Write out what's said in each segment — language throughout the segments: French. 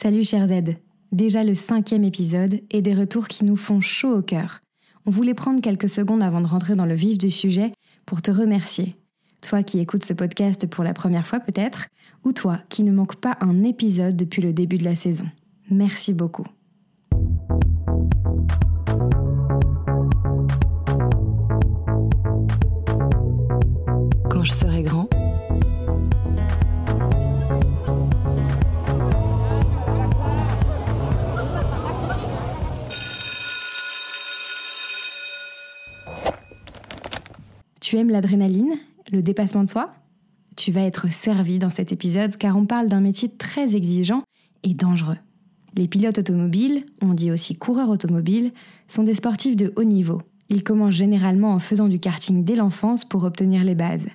Salut cher Z, déjà le cinquième épisode et des retours qui nous font chaud au cœur. On voulait prendre quelques secondes avant de rentrer dans le vif du sujet pour te remercier. Toi qui écoutes ce podcast pour la première fois peut-être, ou toi qui ne manque pas un épisode depuis le début de la saison. Merci beaucoup. Tu aimes l'adrénaline, le dépassement de soi Tu vas être servi dans cet épisode car on parle d'un métier très exigeant et dangereux. Les pilotes automobiles, on dit aussi coureurs automobiles, sont des sportifs de haut niveau. Ils commencent généralement en faisant du karting dès l'enfance pour obtenir les bases.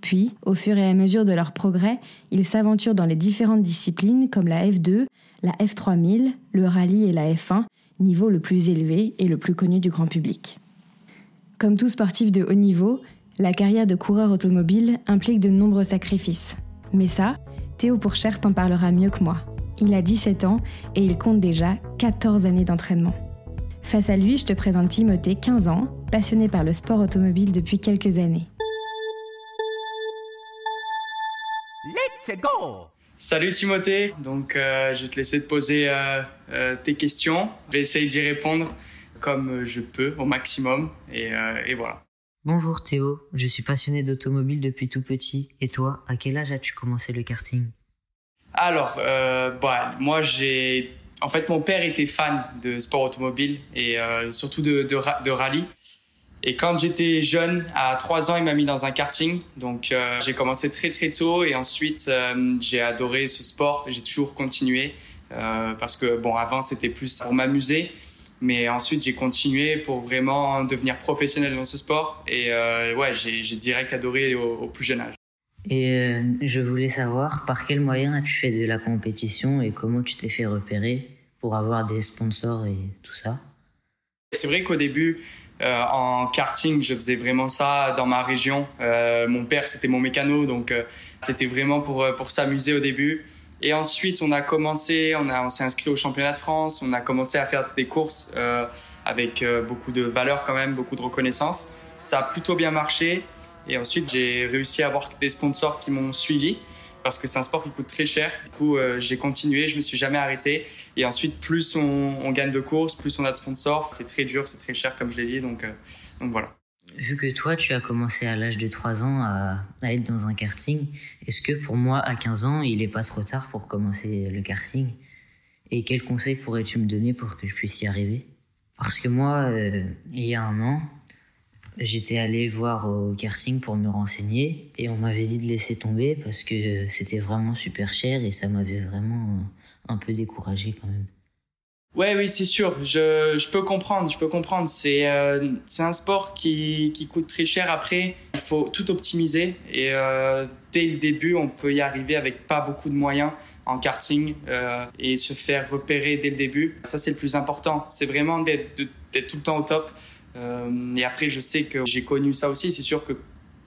Puis, au fur et à mesure de leur progrès, ils s'aventurent dans les différentes disciplines comme la F2, la F3000, le rallye et la F1, niveau le plus élevé et le plus connu du grand public. Comme tout sportif de haut niveau, la carrière de coureur automobile implique de nombreux sacrifices. Mais ça, Théo Pourchère t'en parlera mieux que moi. Il a 17 ans et il compte déjà 14 années d'entraînement. Face à lui, je te présente Timothée, 15 ans, passionné par le sport automobile depuis quelques années. Let's go Salut Timothée, donc euh, je vais te laisser te poser euh, euh, tes questions. Je vais essayer d'y répondre comme je peux au maximum et, et, voilà. Bonjour Théo, je suis passionné d'automobile depuis tout petit. Et toi, à quel âge as-tu commencé le karting? Alors, bah, moi j'ai... En fait, mon père était fan de sport automobile et surtout de, de, de rallye. Et quand j'étais jeune, à 3 ans, il m'a mis dans un karting. Donc euh, j'ai commencé très très tôt et ensuite euh, j'ai adoré ce sport. J'ai toujours continué euh, parce que bon, avant c'était plus pour m'amuser. Mais ensuite, j'ai continué pour vraiment devenir professionnel dans ce sport. Et ouais, j'ai direct adoré au, au, plus jeune âge. Et je voulais savoir par quel moyen as-tu fait de la compétition et comment tu t'es fait repérer pour avoir des sponsors et tout ça? C'est vrai qu'au début, euh, en karting, je faisais vraiment ça dans ma région. Euh, mon père, c'était mon mécano, donc euh, c'était vraiment pour, pour s'amuser au début. Et ensuite, on a commencé, on, on s'est inscrit au championnat de France, on a commencé à faire des courses avec beaucoup de valeur quand même, beaucoup de reconnaissance. Ça a plutôt bien marché. Et ensuite, j'ai réussi à avoir des sponsors qui m'ont suivi parce que c'est un sport qui coûte très cher. Du coup, euh, j'ai continué, je me suis jamais arrêté. Et ensuite, plus on, gagne de courses, plus on a de sponsors. C'est très dur, c'est très cher, comme je l'ai dit. Donc, euh, donc voilà. Vu que toi, tu as commencé à l'âge de 3 ans à, être dans un karting, est-ce que pour moi, à 15 ans, il n'est pas trop tard pour commencer le karting? Et quels conseils pourrais-tu me donner pour que je puisse y arriver? Parce que moi, euh, il y a un an, J'étais allé voir au karting pour me renseigner et on m'avait dit de laisser tomber parce que c'était vraiment super cher et ça m'avait vraiment un peu découragé quand même. Ouais, oui, c'est sûr. Je, je peux comprendre. Je peux comprendre. C'est euh, c'est un sport qui, qui coûte très cher. Après, il faut tout optimiser et euh, dès le début, on peut y arriver avec pas beaucoup de moyens en karting euh, et se faire repérer dès le début. Ça, c'est le plus important. C'est vraiment d'être tout le temps au top. Euh, et après, je sais que j'ai connu ça aussi. C'est sûr que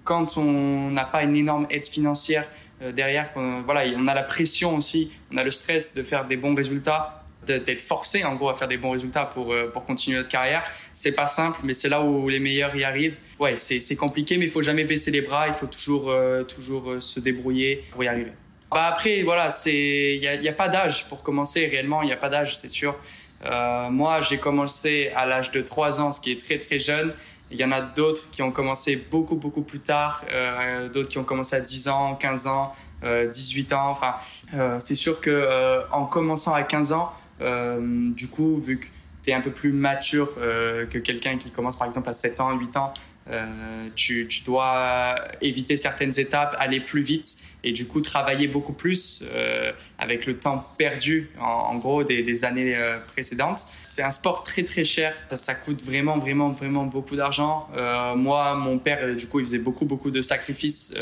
quand on n'a pas une énorme aide financière euh, derrière, voilà, on a la pression aussi, on a le stress de faire des bons résultats, d'être forcé en gros à faire des bons résultats pour, euh, pour continuer notre carrière. C'est pas simple, mais c'est là où les meilleurs y arrivent. Ouais, c'est compliqué, mais il faut jamais baisser les bras, il faut toujours, toujours se débrouiller pour y arriver. Bah après, voilà, il n'y a, y a pas d'âge pour commencer réellement, il n'y a pas d'âge, c'est sûr. Euh, moi, j'ai commencé à l'âge de 3 ans, ce qui est très très jeune. Il y en a d'autres qui ont commencé beaucoup beaucoup plus tard, euh, d'autres qui ont commencé à 10 ans, 15 ans, euh, 18 ans. Enfin, euh, c'est sûr que euh, en commençant à 15 ans, du coup, vu que tu es un peu plus mature que quelqu'un qui commence par exemple à 7 ans, 8 ans, euh, tu, dois éviter certaines étapes, aller plus vite et du coup travailler beaucoup plus euh, avec le temps perdu en, gros des, années euh, précédentes. C'est un sport très très cher, ça, ça coûte vraiment vraiment vraiment beaucoup d'argent. Euh, moi, mon père euh, du coup il faisait beaucoup beaucoup de sacrifices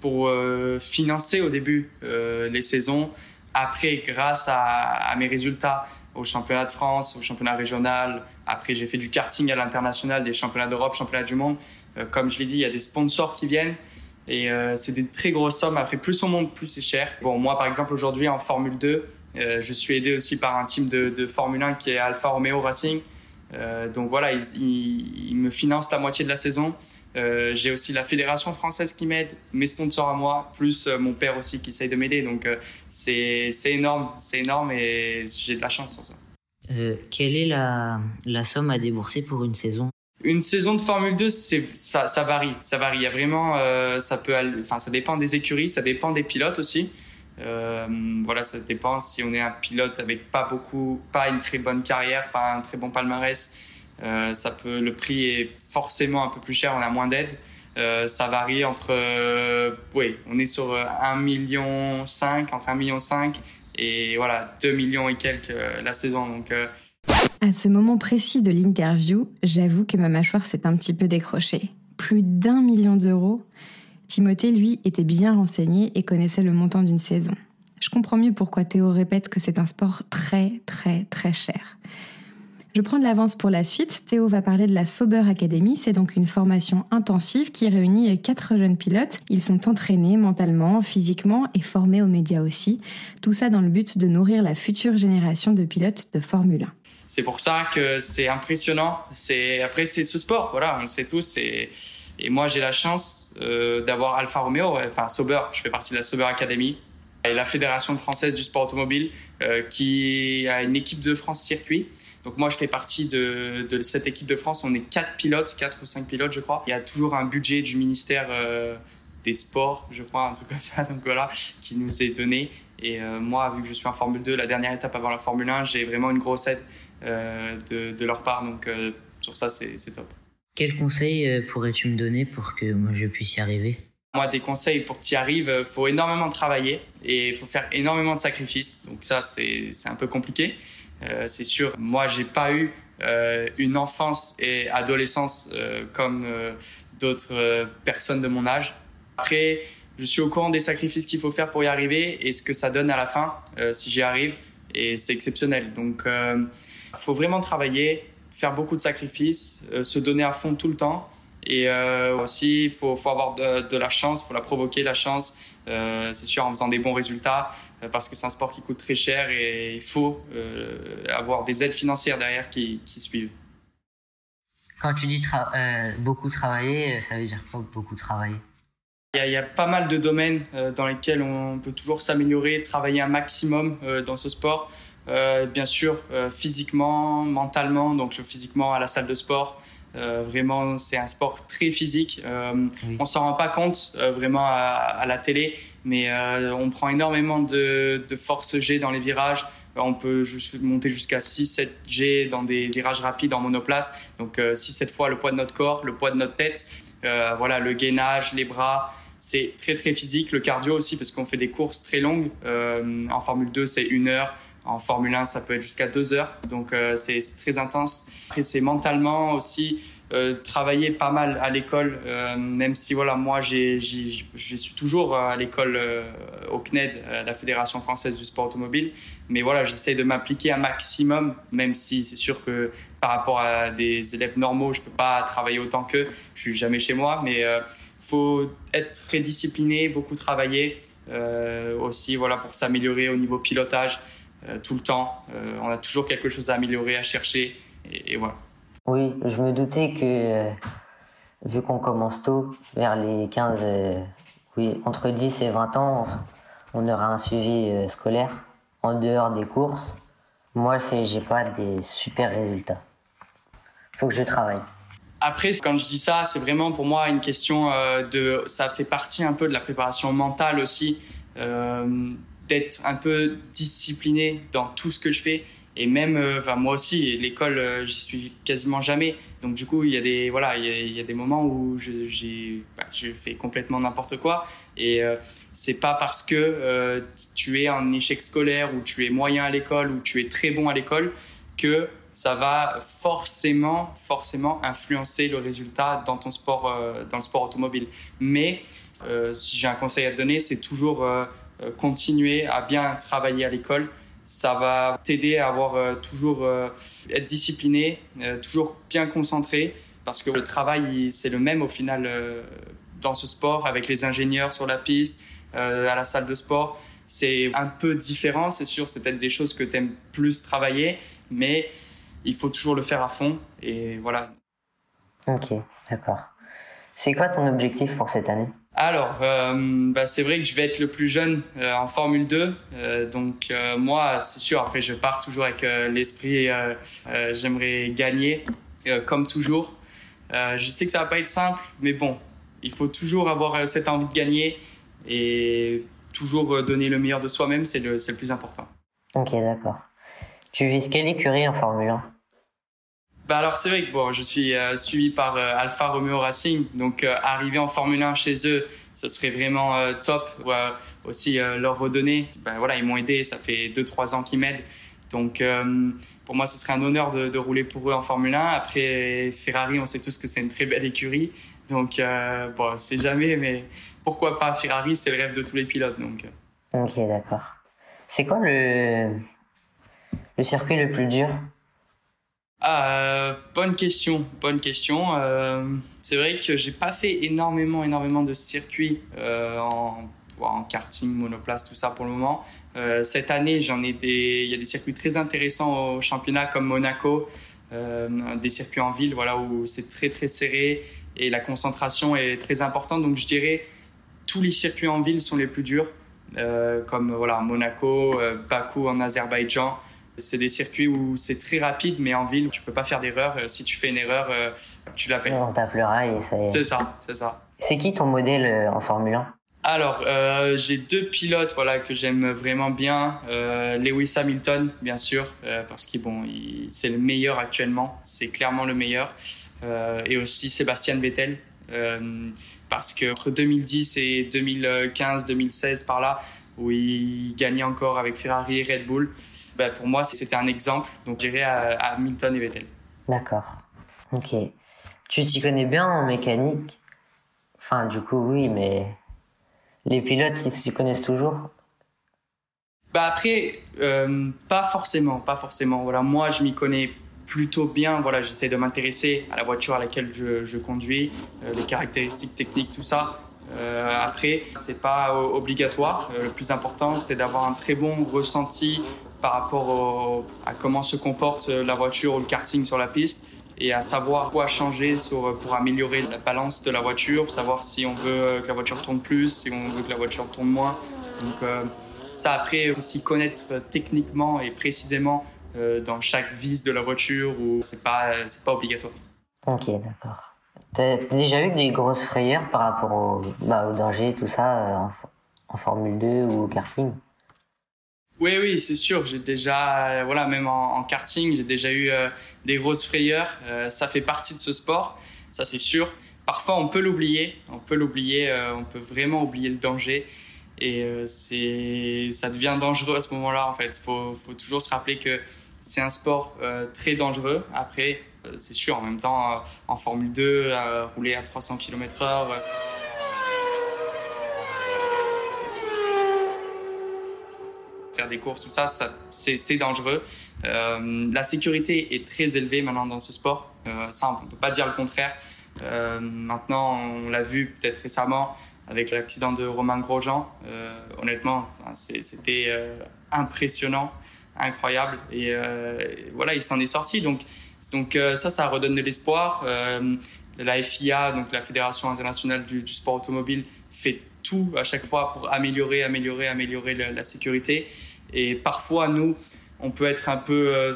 pour financer au début les saisons. Après, grâce à, à mes résultats, au championnat de France, au championnat régional. Après, j'ai fait du karting à l'international, des championnats d'Europe, championnats du monde. Euh, comme je l'ai dit, il y a des sponsors qui viennent. Et euh, c'est des très grosses sommes. Après, plus on monte, plus c'est cher. Bon, moi, par exemple, aujourd'hui, en Formule 2, je suis aidé aussi par un team de, de Formule 1 qui est Alfa Romeo Racing. donc voilà, ils, me financent la moitié de la saison. J'ai aussi la fédération française qui m'aide, mes sponsors à moi, plus mon père aussi qui essaye de m'aider. Donc c'est énorme, c'est énorme et j'ai de la chance sur ça. quelle est la, la somme à débourser pour une saison? Une saison de Formule 2, c'est ça, ça, varie, ça varie. Il y a vraiment, euh, ça peut, enfin, ça dépend des écuries, ça dépend des pilotes aussi. Euh, voilà, ça dépend si on est un pilote avec pas beaucoup, pas une très bonne carrière, pas un très bon palmarès. Euh, ça peut, le prix est forcément un peu plus cher, on a moins d'aide. Euh, ça varie entre, euh, oui, on est sur 1 million 5, entre 1 million 5 et voilà 2 millions et quelques la saison. Donc à ce moment précis de l'interview, j'avoue que ma mâchoire s'est un petit peu décrochée. Plus d'un million d'euros. Timothée, lui, était bien renseigné et connaissait le montant d'une saison. Je comprends mieux pourquoi Théo répète que c'est un sport très, très, très cher. Je prends de l'avance pour la suite. Théo va parler de la Sober Academy. C'est donc une formation intensive qui réunit quatre jeunes pilotes. Ils sont entraînés mentalement, physiquement et formés aux médias aussi. Tout ça dans le but de nourrir la future génération de pilotes de Formule 1 c'est pour ça que c'est impressionnant. C'est après c'est ce sport, voilà, on le sait tous. Et, moi j'ai la chance euh, d'avoir Alfa Romeo, enfin Sauber. Je fais partie de la Sauber Academy et la fédération française du sport automobile euh, qui a une équipe de France circuit. Donc moi je fais partie de, de, cette équipe de France. On est quatre pilotes, quatre ou cinq pilotes je crois. Il y a toujours un budget du ministère euh, des sports, je crois, un truc comme ça. Donc voilà, qui nous est donné. Et euh, moi, vu que je suis en Formule 2, la dernière étape avant la Formule 1, j'ai vraiment une grosse aide euh, de, leur part. Donc sur ça, c'est top. Quels conseils euh, pourrais-tu me donner pour que moi je puisse y arriver? Moi, des conseils pour que tu y arrives, il faut énormément travailler et il faut faire énormément de sacrifices. Donc ça, c'est un peu compliqué. C'est sûr, moi, j'ai pas eu une enfance et adolescence comme d'autres personnes de mon âge. Après, je suis au courant des sacrifices qu'il faut faire pour y arriver et ce que ça donne à la fin si j'y arrive. Et c'est exceptionnel. Donc, il faut vraiment travailler, faire beaucoup de sacrifices, euh, se donner à fond tout le temps. Et euh, aussi, il faut, avoir de, la chance, il faut la provoquer, la chance, euh, c'est sûr, en faisant des bons résultats, euh, parce que c'est un sport qui coûte très cher et il faut euh, avoir des aides financières derrière qui, qui suivent. Quand tu dis beaucoup travailler, ça veut dire quoi beaucoup travailler? Il y, a, il y, a, pas mal de domaines dans lesquels on peut toujours s'améliorer, travailler un maximum dans ce sport. Euh, bien sûr, euh, physiquement, mentalement, donc physiquement à la salle de sport. Euh, vraiment, c'est un sport très physique. Euh, oui. On s'en rend pas compte euh, vraiment à, à, la télé, mais euh, on prend énormément de, de, force G dans les virages. On peut monter jusqu'à 6-7 G dans des virages rapides en monoplace. Donc 6-7 fois le poids de notre corps, le poids de notre tête. voilà, le gainage, les bras. C'est très très physique. Le cardio aussi, parce qu'on fait des courses très longues. en Formule 2, c'est une heure. En Formule 1, ça peut être jusqu'à deux heures, donc euh, c'est très intense. Après, c'est mentalement aussi euh, travailler pas mal à l'école, euh, même si voilà, moi, je suis toujours à l'école au CNED, la Fédération française du sport automobile. Mais voilà, j'essaie de m'appliquer un maximum, même si c'est sûr que par rapport à des élèves normaux, je peux pas travailler autant qu'eux. Je suis jamais chez moi, mais faut être très discipliné, beaucoup travailler. aussi, voilà, pour s'améliorer au niveau pilotage. Euh, tout le temps. Euh, on a toujours quelque chose à améliorer, à chercher. Et, et voilà. Oui, je me doutais que, euh, vu qu'on commence tôt, vers les 15, oui, entre 10 et 20 ans, on aura un suivi scolaire en dehors des courses. Moi, c'est, j'ai pas des super résultats. Faut que je travaille. Après, quand je dis ça, c'est vraiment pour moi une question de. Ça fait partie un peu de la préparation mentale aussi. Euh, d'être un peu discipliné dans tout ce que je fais. Et même, euh, moi aussi, l'école, euh, j'y suis quasiment jamais. Donc du coup, il y a des voilà, il y, a, des moments où je, bah, fais complètement n'importe quoi. Et euh, c'est pas parce que tu es en échec scolaire ou tu es moyen à l'école ou tu es très bon à l'école que ça va forcément, forcément influencer le résultat dans ton sport, dans le sport automobile. Mais si j'ai un conseil à te donner, c'est toujours continuer à bien travailler à l'école. Ça va t'aider à avoir euh, toujours euh, être discipliné, toujours bien concentré, parce que le travail c'est le même au final dans ce sport avec les ingénieurs sur la piste, à la salle de sport. c'est un peu différent, c'est sûr, c'est peut-être des choses que tu aimes plus travailler, mais il faut toujours le faire à fond. Et voilà. Ok, d'accord. C'est quoi ton objectif pour cette année? Alors, euh, bah, c'est vrai que je vais être le plus jeune euh, en Formule 2. Euh, donc moi, c'est sûr, après je pars toujours avec l'esprit, j'aimerais gagner, comme toujours. je sais que ça va pas être simple, mais bon, il faut toujours avoir cette envie de gagner et toujours donner le meilleur de soi-même, c'est le, le plus important. Ok, d'accord. Tu vises quelle écurie en Formule 1 bah alors c'est vrai que bon, je suis euh, suivi par euh, Alfa Romeo Racing, donc euh, arriver en Formule 1 chez eux, ce serait vraiment top. Pour, aussi leur redonner. Ben voilà, ils m'ont aidé, ça fait 2-3 ans qu'ils m'aident. Donc pour moi, ce serait un honneur de, de, rouler pour eux en Formule 1. Après Ferrari, on sait tous que c'est une très belle écurie. Donc bon, c'est jamais, mais pourquoi pas Ferrari, c'est le rêve de tous les pilotes. Donc. Ok, d'accord. C'est quoi le le circuit le plus dur? Ah, bonne question, bonne question. Euh, c'est vrai que j'ai pas fait énormément, énormément de circuits euh, en, karting, monoplace, tout ça pour le moment. Cette année, j'en ai des, il y a des circuits très intéressants au championnat comme Monaco, des circuits en ville, voilà où c'est très très serré et la concentration est très importante. Donc je dirais tous les circuits en ville sont les plus durs, comme voilà Monaco, Bakou en Azerbaïdjan. C'est des circuits où c'est très rapide, mais en ville, tu peux pas faire d'erreur. Euh, si tu fais une erreur, euh, tu la payes. On tape le rail et ça C'est ça, c'est ça. C'est qui ton modèle euh, en Formule 1 alors, j'ai deux pilotes voilà que j'aime vraiment bien. Lewis Hamilton, bien sûr, parce qu'il bon, c'est le meilleur actuellement. C'est clairement le meilleur. et aussi Sébastien Vettel, parce que entre 2010 et 2015, 2016 par là, où il gagnait encore avec Ferrari et Red Bull, bah, pour moi, c'était un exemple. Donc, j'irai à, à Hamilton et Vettel. D'accord. Ok. Tu t'y connais bien en mécanique Enfin, du coup, oui, mais les pilotes, ils s'y connaissent toujours bah après, euh, pas forcément, pas forcément. Voilà, moi, je m'y connais plutôt bien. Voilà, j'essaie de m'intéresser à la voiture à laquelle je, je conduis, euh, les caractéristiques techniques, tout ça. Euh, après, c'est pas obligatoire. Euh, le plus important, c'est d'avoir un très bon ressenti par rapport à comment se comporte la voiture ou le karting sur la piste et à savoir quoi changer sur, pour améliorer la balance de la voiture, savoir si on veut que la voiture tourne plus, si on veut que la voiture tourne moins. Donc euh, ça après, s'y connaître techniquement et précisément euh, dans chaque vis de la voiture, ou c'est pas, pas obligatoire. Ok, d'accord. T'as déjà eu des grosses frayeurs par rapport au, bah, danger, tout ça, euh, en, en Formule 2 ou au karting? Oui, oui, c'est sûr. J'ai déjà, euh, voilà, même en, karting, j'ai déjà eu euh, des grosses frayeurs. Euh, ça fait partie de ce sport, ça c'est sûr. Parfois, on peut l'oublier. On peut l'oublier. on peut vraiment oublier le danger. Et c'est, ça devient dangereux à ce moment-là. En fait, faut, faut toujours se rappeler que c'est un sport très dangereux. Après, c'est sûr. En même temps, en Formule 2, rouler à 300 km/h des courses, tout ça, c'est dangereux. Euh, la sécurité est très élevée maintenant dans ce sport. Euh, ça, on peut pas dire le contraire. Euh, maintenant, on l'a vu peut-être récemment avec l'accident de Romain Grosjean. honnêtement, c'était impressionnant, incroyable. Et voilà, il s'en est sorti. Donc, donc ça, ça redonne de l'espoir. la FIA, donc la Fédération internationale du, sport automobile, fait tout à chaque fois pour améliorer, améliorer, améliorer la sécurité. Et parfois, nous, on peut être un peu euh,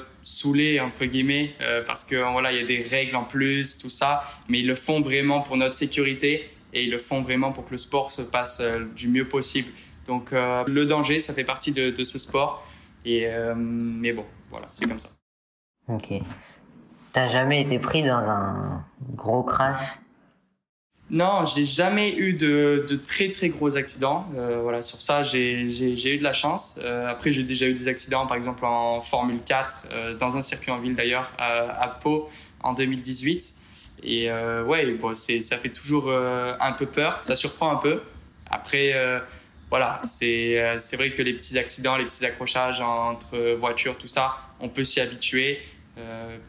entre guillemets euh, parce que voilà il y a des règles en plus tout ça. Mais ils le font vraiment pour notre sécurité et ils le font vraiment pour que le sport se passe euh, du mieux possible. Donc le danger ça fait partie de, de ce sport. Et mais bon voilà c'est comme ça. Ok. T'as jamais été pris dans un gros crash? Non, j'ai jamais eu de, très très gros accidents. Euh, voilà, sur ça, j'ai eu de la chance. Euh, après, j'ai déjà eu des accidents, par exemple en Formule 4, euh, dans un circuit en ville d'ailleurs, à, Pau en 2018. Et ouais, ça fait toujours un peu peur. Ça surprend un peu. Après, voilà, c'est vrai que les petits accidents, les petits accrochages entre voitures, tout ça, on peut s'y habituer.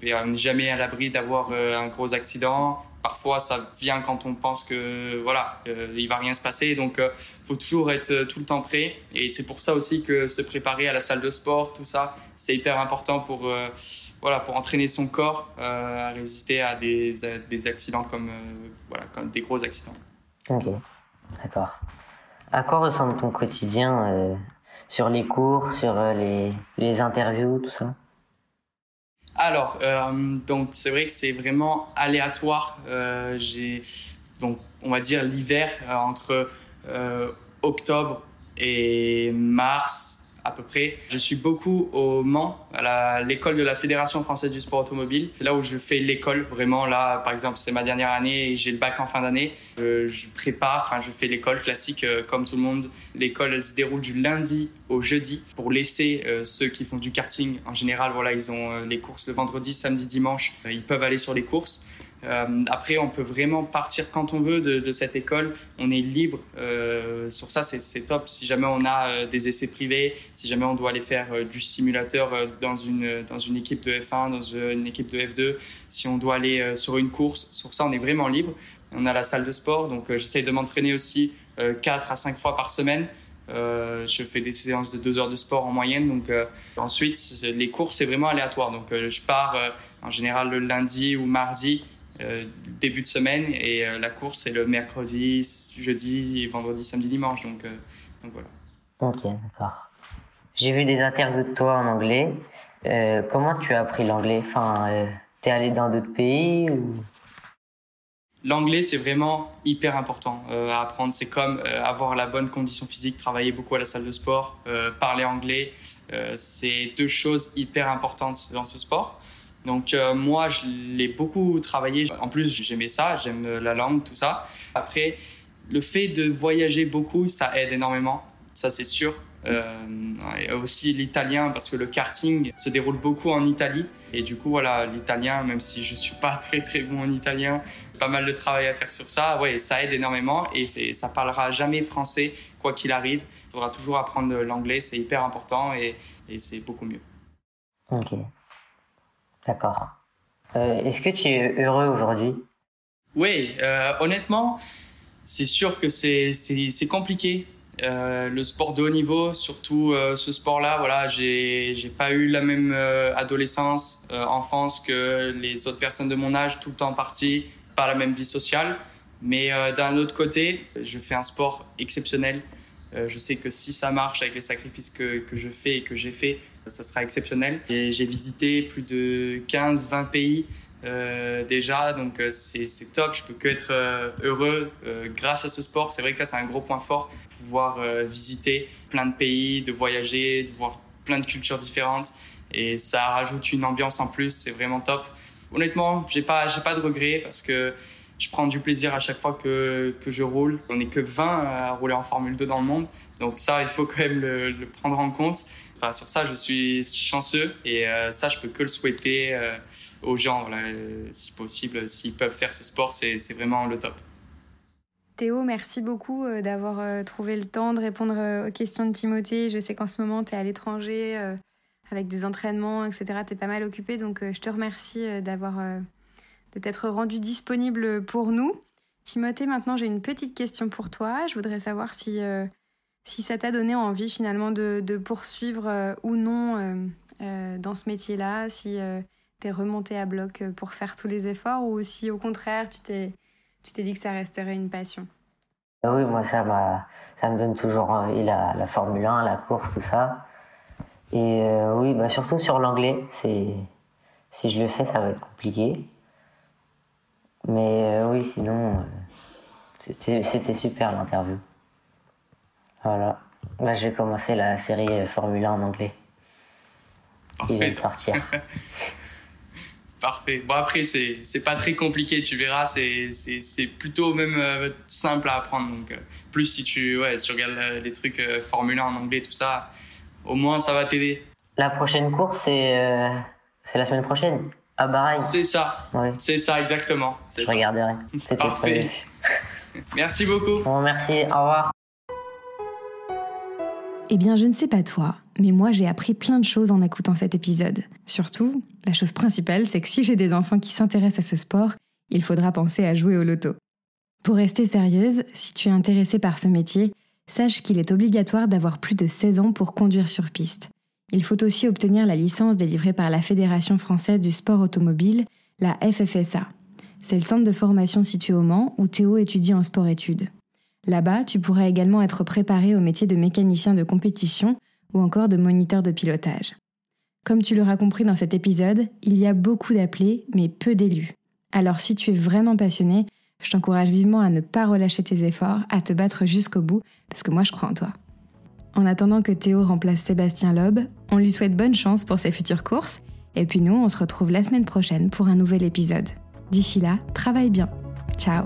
Et on n'est jamais à l'abri d'avoir un gros accident. Parfois, ça vient quand on pense que voilà, euh, il va rien se passer. Donc, il faut toujours être tout le temps prêt. Et c'est pour ça aussi que se préparer à la salle de sport, tout ça, c'est hyper important pour voilà, pour entraîner son corps à résister à des, des accidents comme voilà, comme des gros accidents. Ok, d'accord. À quoi ressemble ton quotidien sur les cours, sur les, les interviews, tout ça? Alors, euh, donc c'est vrai que c'est vraiment aléatoire. Euh, donc on va dire l'hiver euh, entre octobre et mars à peu près. Je suis beaucoup au Mans, à l'école de la Fédération française du sport automobile. C'est là où je fais l'école, vraiment. Là, par exemple, c'est ma dernière année et j'ai le bac en fin d'année. je prépare, enfin, je fais l'école classique euh, comme tout le monde. L'école, elle se déroule du lundi au jeudi pour laisser euh, ceux qui font du karting. En général, voilà, ils ont euh, les courses le vendredi, samedi, dimanche. ils peuvent aller sur les courses. Euh, après, on peut vraiment partir quand on veut de, cette école. On est libre. Euh, sur ça, c'est top. Si jamais on a euh, des essais privés, si jamais on doit aller faire du simulateur dans une, dans une équipe de F1, dans une équipe de F2, si on doit aller sur une course, sur ça, on est vraiment libre. On a la salle de sport, donc j'essaye de m'entraîner aussi 4 à 5 fois par semaine. Je fais des séances de 2 heures de sport en moyenne. Donc ensuite, les cours c'est vraiment aléatoire. Donc je pars en général le lundi ou mardi euh, début de semaine et euh, la course c'est le mercredi, jeudi, vendredi, samedi, dimanche. Donc, euh, donc voilà. Ok, d'accord. J'ai vu des interviews de toi en anglais. comment tu as appris l'anglais? Enfin, t'es allé dans d'autres pays ou... L'anglais, c'est vraiment hyper important à apprendre. C'est comme avoir la bonne condition physique, travailler beaucoup à la salle de sport, parler anglais. c'est deux choses hyper importantes dans ce sport. Donc euh, moi, je l'ai beaucoup travaillé. En plus, j'aimais ça, j'aime la langue, tout ça. Après, le fait de voyager beaucoup, ça aide énormément. Ça, c'est sûr. Euh, et aussi l'italien, parce que le karting se déroule beaucoup en Italie. Et du coup, voilà, l'italien, même si je suis pas très très bon en italien, pas mal de travail à faire sur ça. Ouais, ça aide énormément et ça parlera jamais français, quoi qu'il arrive. Il faudra toujours apprendre l'anglais, c'est hyper important et, et c'est beaucoup mieux. Ok. D'accord. Euh, est-ce que tu es heureux aujourd'hui? Oui, euh, honnêtement, c'est sûr que c'est compliqué. Euh, le sport de haut niveau, surtout ce sport-là, voilà, j'ai pas eu la même adolescence, enfance que les autres personnes de mon âge, tout le temps parti, pas la même vie sociale. Mais d'un autre côté, je fais un sport exceptionnel. je sais que si ça marche avec les sacrifices que, que je fais et que j'ai fait, ça sera exceptionnel. J'ai visité plus de 15-20 pays euh, déjà, donc euh, c'est top. Je peux que être euh, heureux grâce à ce sport. C'est vrai que ça, c'est un gros point fort, pouvoir visiter plein de pays, de voyager, de voir plein de cultures différentes. Et ça rajoute une ambiance en plus, c'est vraiment top. Honnêtement, j'ai pas, pas de regrets parce que je prends du plaisir à chaque fois que, je roule. On n'est que 20 à rouler en Formule 2 dans le monde. Donc ça, il faut quand même le prendre en compte. Sur ça, je suis chanceux et euh, ça, je peux que le souhaiter euh, aux gens. Voilà, si possible, s'ils peuvent faire ce sport, c'est vraiment le top. Théo, merci beaucoup euh, d'avoir trouvé le temps de répondre aux questions de Timothée. Je sais qu'en ce moment, tu es à l'étranger avec des entraînements, etc. Tu es pas mal occupé, donc je te remercie d'avoir de t'être rendu disponible pour nous. Timothée, maintenant j'ai une petite question pour toi. Je voudrais savoir si si ça t'a donné envie finalement de, poursuivre euh, ou non euh, euh, dans ce métier-là, si t'es remonté à bloc pour faire tous les efforts ou si au contraire tu t'es tu t'es dit que ça resterait une passion? Oui, moi ça m'a ça me donne toujours envie la, la Formule 1, la course, tout ça. Et oui, bah surtout sur l'anglais, c'est si je le fais, ça va être compliqué. Mais oui, sinon c'était super l'interview. Voilà. Là, j'ai commencé la série Formule 1 en anglais. Il vient de sortir. Parfait. Bon, après, c'est, c'est pas très compliqué, tu verras. C'est, c'est, c'est plutôt même euh, simple à apprendre. Donc, euh, plus si tu, ouais, si tu regardes euh, les trucs Formule 1 en anglais, tout ça, au moins, ça va t'aider. La prochaine course, c'est, c'est la semaine prochaine, à Bahreïn. C'est ça. C'est ça, exactement. Je regarderai. C'était Parfait. merci beaucoup. Bon, merci. Au revoir. Eh bien, je ne sais pas toi, mais moi j'ai appris plein de choses en écoutant cet épisode. Surtout, la chose principale, c'est que si j'ai des enfants qui s'intéressent à ce sport, il faudra penser à jouer au loto. Pour rester sérieuse, si tu es intéressé par ce métier, sache qu'il est obligatoire d'avoir plus de 16 ans pour conduire sur piste. Il faut aussi obtenir la licence délivrée par la Fédération française du sport automobile, la FFSA. C'est le centre de formation situé au Mans où Théo étudie en sport-études. Là-bas, tu pourras également être préparé au métier de mécanicien de compétition ou encore de moniteur de pilotage. Comme tu l'auras compris dans cet épisode, il y a beaucoup d'appelés, mais peu d'élus. Alors si tu es vraiment passionné, je t'encourage vivement à ne pas relâcher tes efforts, à te battre jusqu'au bout, parce que moi je crois en toi. En attendant que Théo remplace Sébastien Loeb, on lui souhaite bonne chance pour ses futures courses, et puis nous, on se retrouve la semaine prochaine pour un nouvel épisode. D'ici là, travaille bien. Ciao